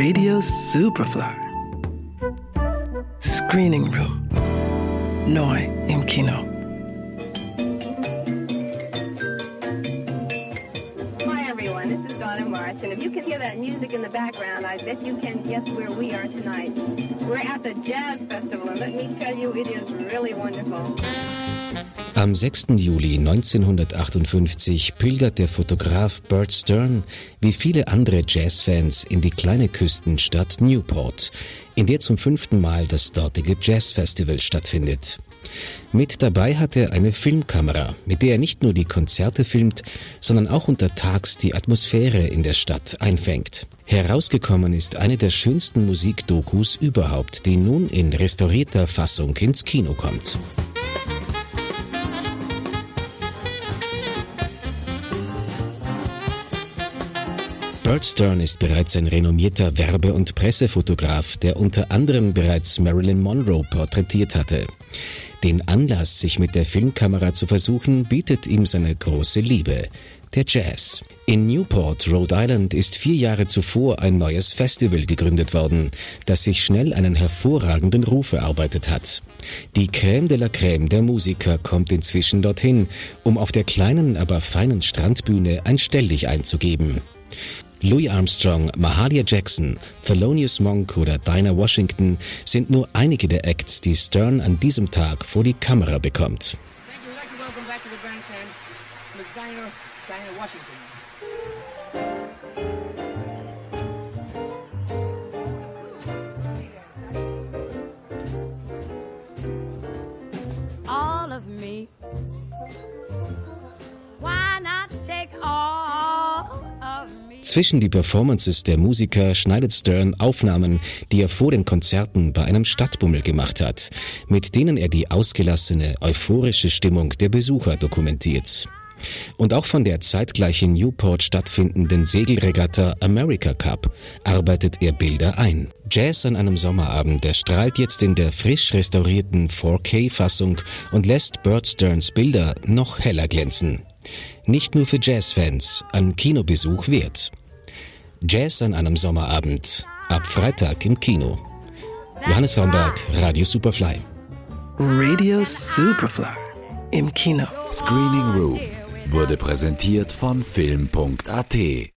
Radio Superfly. Screening Room. Neu im Kino. Hi, everyone. This is Donna March, and if you can hear that music in the background, I bet you can guess where we are tonight. Am 6. Juli 1958 pilgert der Fotograf Bert Stern wie viele andere Jazzfans in die kleine Küstenstadt Newport, in der zum fünften Mal das dortige Jazzfestival stattfindet. Mit dabei hat er eine Filmkamera, mit der er nicht nur die Konzerte filmt, sondern auch untertags die Atmosphäre in der Stadt einfängt. Herausgekommen ist eine der schönsten Musikdokus überhaupt, die nun in restaurierter Fassung ins Kino kommt. Bert Stern ist bereits ein renommierter Werbe- und Pressefotograf, der unter anderem bereits Marilyn Monroe porträtiert hatte. Den Anlass, sich mit der Filmkamera zu versuchen, bietet ihm seine große Liebe, der Jazz. In Newport, Rhode Island, ist vier Jahre zuvor ein neues Festival gegründet worden, das sich schnell einen hervorragenden Ruf erarbeitet hat. Die Crème de la Crème der Musiker kommt inzwischen dorthin, um auf der kleinen, aber feinen Strandbühne ein Stelldich einzugeben. Louis Armstrong, Mahalia Jackson, Thelonious Monk oder Dinah Washington sind nur einige der Acts, die Stern an diesem Tag vor die Kamera bekommt. Thank you. We'd Zwischen die Performances der Musiker schneidet Stern Aufnahmen, die er vor den Konzerten bei einem Stadtbummel gemacht hat, mit denen er die ausgelassene, euphorische Stimmung der Besucher dokumentiert. Und auch von der zeitgleich in Newport stattfindenden Segelregatta America Cup arbeitet er Bilder ein. Jazz an einem Sommerabend, der strahlt jetzt in der frisch restaurierten 4K-Fassung und lässt Burt Sterns Bilder noch heller glänzen. Nicht nur für Jazzfans, ein Kinobesuch wert. Jazz an einem Sommerabend, ab Freitag im Kino. Johannes Homberg, Radio Superfly. Radio Superfly. Im Kino. Screening Room wurde präsentiert von Film.at.